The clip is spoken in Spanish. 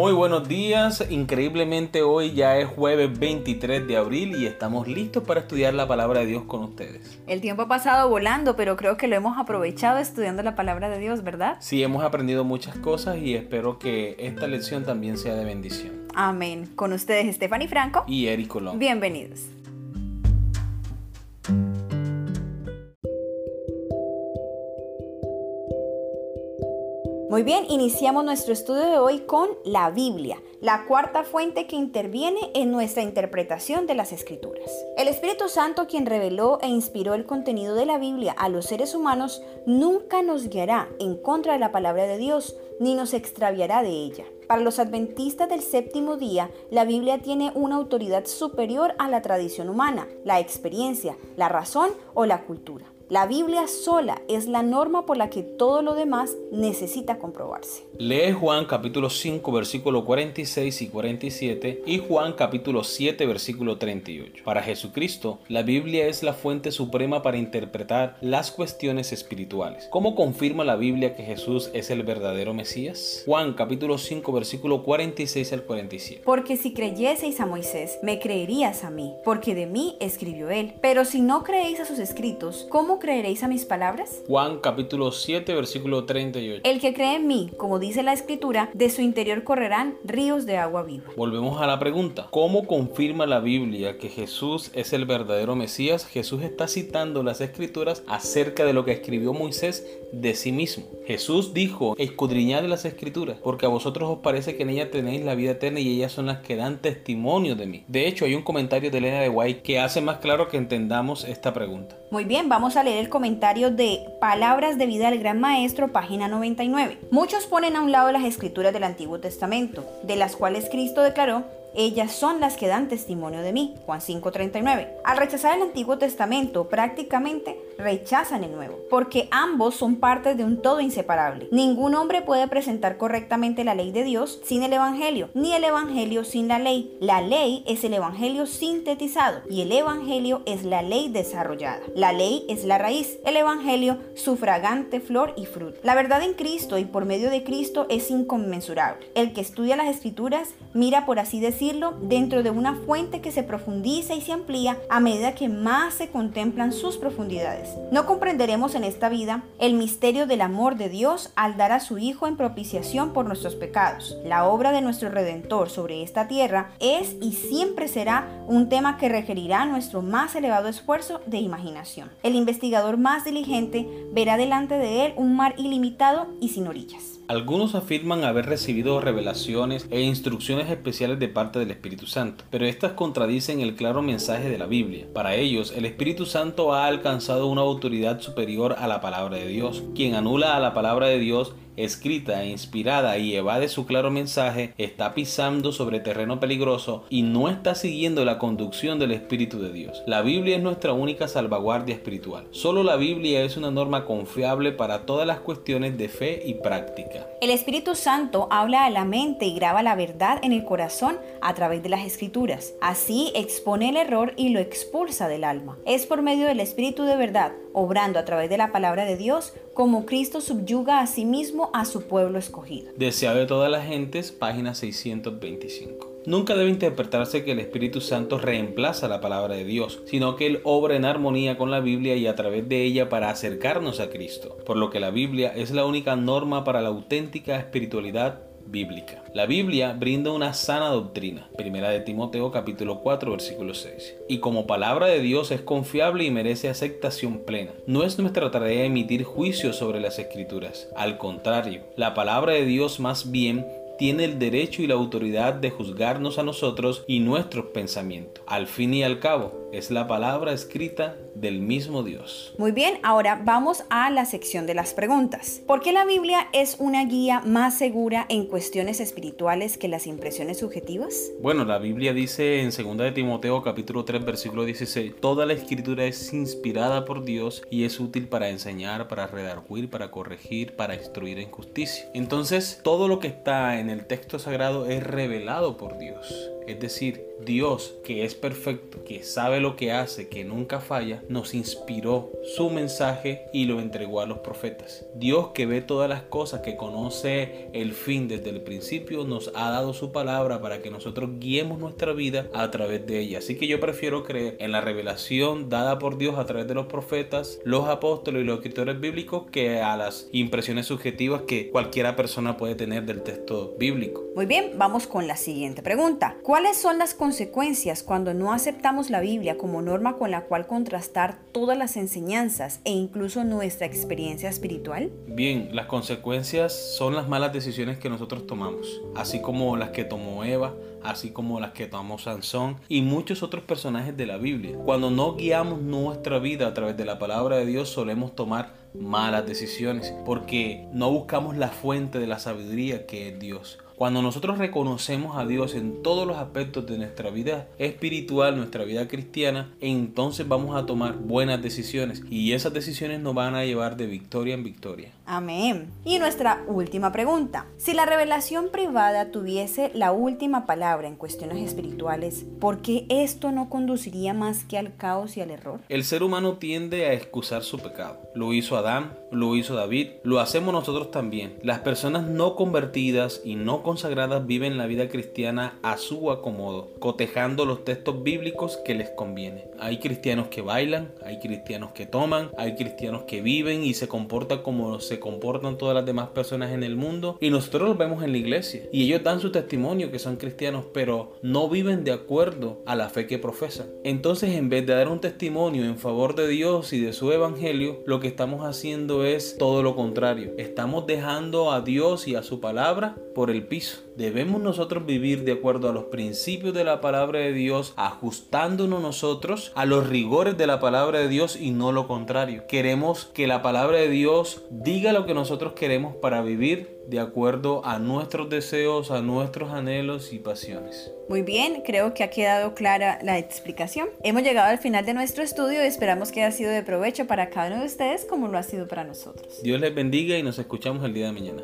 Muy buenos días, increíblemente hoy ya es jueves 23 de abril y estamos listos para estudiar la palabra de Dios con ustedes. El tiempo ha pasado volando, pero creo que lo hemos aprovechado estudiando la palabra de Dios, ¿verdad? Sí, hemos aprendido muchas cosas y espero que esta lección también sea de bendición. Amén. Con ustedes Stephanie Franco y Eric Colón. Bienvenidos. Muy bien, iniciamos nuestro estudio de hoy con la Biblia, la cuarta fuente que interviene en nuestra interpretación de las escrituras. El Espíritu Santo, quien reveló e inspiró el contenido de la Biblia a los seres humanos, nunca nos guiará en contra de la palabra de Dios, ni nos extraviará de ella. Para los adventistas del séptimo día, la Biblia tiene una autoridad superior a la tradición humana, la experiencia, la razón o la cultura. La Biblia sola es la norma por la que todo lo demás necesita comprobarse. Lee Juan capítulo 5 versículo 46 y 47 y Juan capítulo 7 versículo 38. Para Jesucristo, la Biblia es la fuente suprema para interpretar las cuestiones espirituales. ¿Cómo confirma la Biblia que Jesús es el verdadero Mesías? Juan capítulo 5 versículo 46 al 47. Porque si creyeseis a Moisés, me creerías a mí, porque de mí escribió él. Pero si no creéis a sus escritos, ¿cómo creeréis a mis palabras? Juan capítulo 7 versículo 38. El que cree en mí, como dice la escritura, de su interior correrán ríos de agua viva. Volvemos a la pregunta, ¿cómo confirma la Biblia que Jesús es el verdadero Mesías? Jesús está citando las escrituras acerca de lo que escribió Moisés de sí mismo. Jesús dijo, escudriñad las escrituras, porque a vosotros os parece que en ellas tenéis la vida eterna y ellas son las que dan testimonio de mí. De hecho, hay un comentario de Elena de White que hace más claro que entendamos esta pregunta. Muy bien, vamos a leer el comentario de Palabras de vida del Gran Maestro, página 99. Muchos ponen a un lado las escrituras del Antiguo Testamento, de las cuales Cristo declaró ellas son las que dan testimonio de mí. Juan 5:39. Al rechazar el Antiguo Testamento, prácticamente rechazan el Nuevo, porque ambos son partes de un todo inseparable. Ningún hombre puede presentar correctamente la ley de Dios sin el Evangelio, ni el Evangelio sin la ley. La ley es el Evangelio sintetizado y el Evangelio es la ley desarrollada. La ley es la raíz, el Evangelio su fragante flor y fruto. La verdad en Cristo y por medio de Cristo es inconmensurable. El que estudia las Escrituras mira, por así decirlo, dentro de una fuente que se profundiza y se amplía a medida que más se contemplan sus profundidades. No comprenderemos en esta vida el misterio del amor de Dios al dar a su Hijo en propiciación por nuestros pecados. La obra de nuestro Redentor sobre esta tierra es y siempre será un tema que requerirá nuestro más elevado esfuerzo de imaginación. El investigador más diligente verá delante de él un mar ilimitado y sin orillas. Algunos afirman haber recibido revelaciones e instrucciones especiales de parte del Espíritu Santo, pero estas contradicen el claro mensaje de la Biblia. Para ellos, el Espíritu Santo ha alcanzado una autoridad superior a la palabra de Dios. Quien anula a la palabra de Dios escrita inspirada y evade su claro mensaje, está pisando sobre terreno peligroso y no está siguiendo la conducción del Espíritu de Dios. La Biblia es nuestra única salvaguardia espiritual. Solo la Biblia es una norma confiable para todas las cuestiones de fe y práctica. El Espíritu Santo habla a la mente y graba la verdad en el corazón a través de las escrituras. Así expone el error y lo expulsa del alma. Es por medio del Espíritu de verdad, obrando a través de la palabra de Dios, como Cristo subyuga a sí mismo a su pueblo escogido. Deseado de todas las gentes, página 625. Nunca debe interpretarse que el Espíritu Santo reemplaza la palabra de Dios, sino que Él obra en armonía con la Biblia y a través de ella para acercarnos a Cristo, por lo que la Biblia es la única norma para la auténtica espiritualidad bíblica. La Biblia brinda una sana doctrina, primera de Timoteo capítulo 4 versículo 6, y como palabra de Dios es confiable y merece aceptación plena. No es nuestra tarea emitir juicios sobre las escrituras, al contrario, la palabra de Dios más bien tiene el derecho y la autoridad de juzgarnos a nosotros y nuestros pensamientos. Al fin y al cabo, es la palabra escrita del mismo Dios. Muy bien, ahora vamos a la sección de las preguntas. ¿Por qué la Biblia es una guía más segura en cuestiones espirituales que las impresiones subjetivas? Bueno, la Biblia dice en 2 de Timoteo capítulo 3 versículo 16, toda la escritura es inspirada por Dios y es útil para enseñar, para redarguir, para corregir, para instruir en justicia. Entonces, todo lo que está en el texto sagrado es revelado por Dios. Es decir, Dios, que es perfecto, que sabe lo que hace, que nunca falla, nos inspiró su mensaje y lo entregó a los profetas. Dios que ve todas las cosas, que conoce el fin desde el principio, nos ha dado su palabra para que nosotros guiemos nuestra vida a través de ella. Así que yo prefiero creer en la revelación dada por Dios a través de los profetas, los apóstoles y los escritores bíblicos que a las impresiones subjetivas que cualquiera persona puede tener del texto bíblico. Muy bien, vamos con la siguiente pregunta. ¿Cuáles son las consecuencias cuando no aceptamos la Biblia como norma con la cual contrastar todas las enseñanzas e incluso nuestra experiencia espiritual? Bien, las consecuencias son las malas decisiones que nosotros tomamos, así como las que tomó Eva, así como las que tomó Sansón y muchos otros personajes de la Biblia. Cuando no guiamos nuestra vida a través de la palabra de Dios, solemos tomar malas decisiones porque no buscamos la fuente de la sabiduría que es Dios. Cuando nosotros reconocemos a Dios en todos los aspectos de nuestra vida espiritual, nuestra vida cristiana, entonces vamos a tomar buenas decisiones y esas decisiones nos van a llevar de victoria en victoria. Amén. Y nuestra última pregunta. Si la revelación privada tuviese la última palabra en cuestiones espirituales, ¿por qué esto no conduciría más que al caos y al error? El ser humano tiende a excusar su pecado. Lo hizo Adán, lo hizo David, lo hacemos nosotros también. Las personas no convertidas y no consagradas viven la vida cristiana a su acomodo, cotejando los textos bíblicos que les conviene. Hay cristianos que bailan, hay cristianos que toman, hay cristianos que viven y se comportan como se comportan todas las demás personas en el mundo y nosotros los vemos en la iglesia y ellos dan su testimonio que son cristianos pero no viven de acuerdo a la fe que profesan. Entonces en vez de dar un testimonio en favor de Dios y de su evangelio, lo que estamos haciendo es todo lo contrario. Estamos dejando a Dios y a su palabra por el piso. Debemos nosotros vivir de acuerdo a los principios de la palabra de Dios, ajustándonos nosotros a los rigores de la palabra de Dios y no lo contrario. Queremos que la palabra de Dios diga lo que nosotros queremos para vivir de acuerdo a nuestros deseos, a nuestros anhelos y pasiones. Muy bien, creo que ha quedado clara la explicación. Hemos llegado al final de nuestro estudio y esperamos que haya sido de provecho para cada uno de ustedes como lo ha sido para nosotros. Dios les bendiga y nos escuchamos el día de mañana.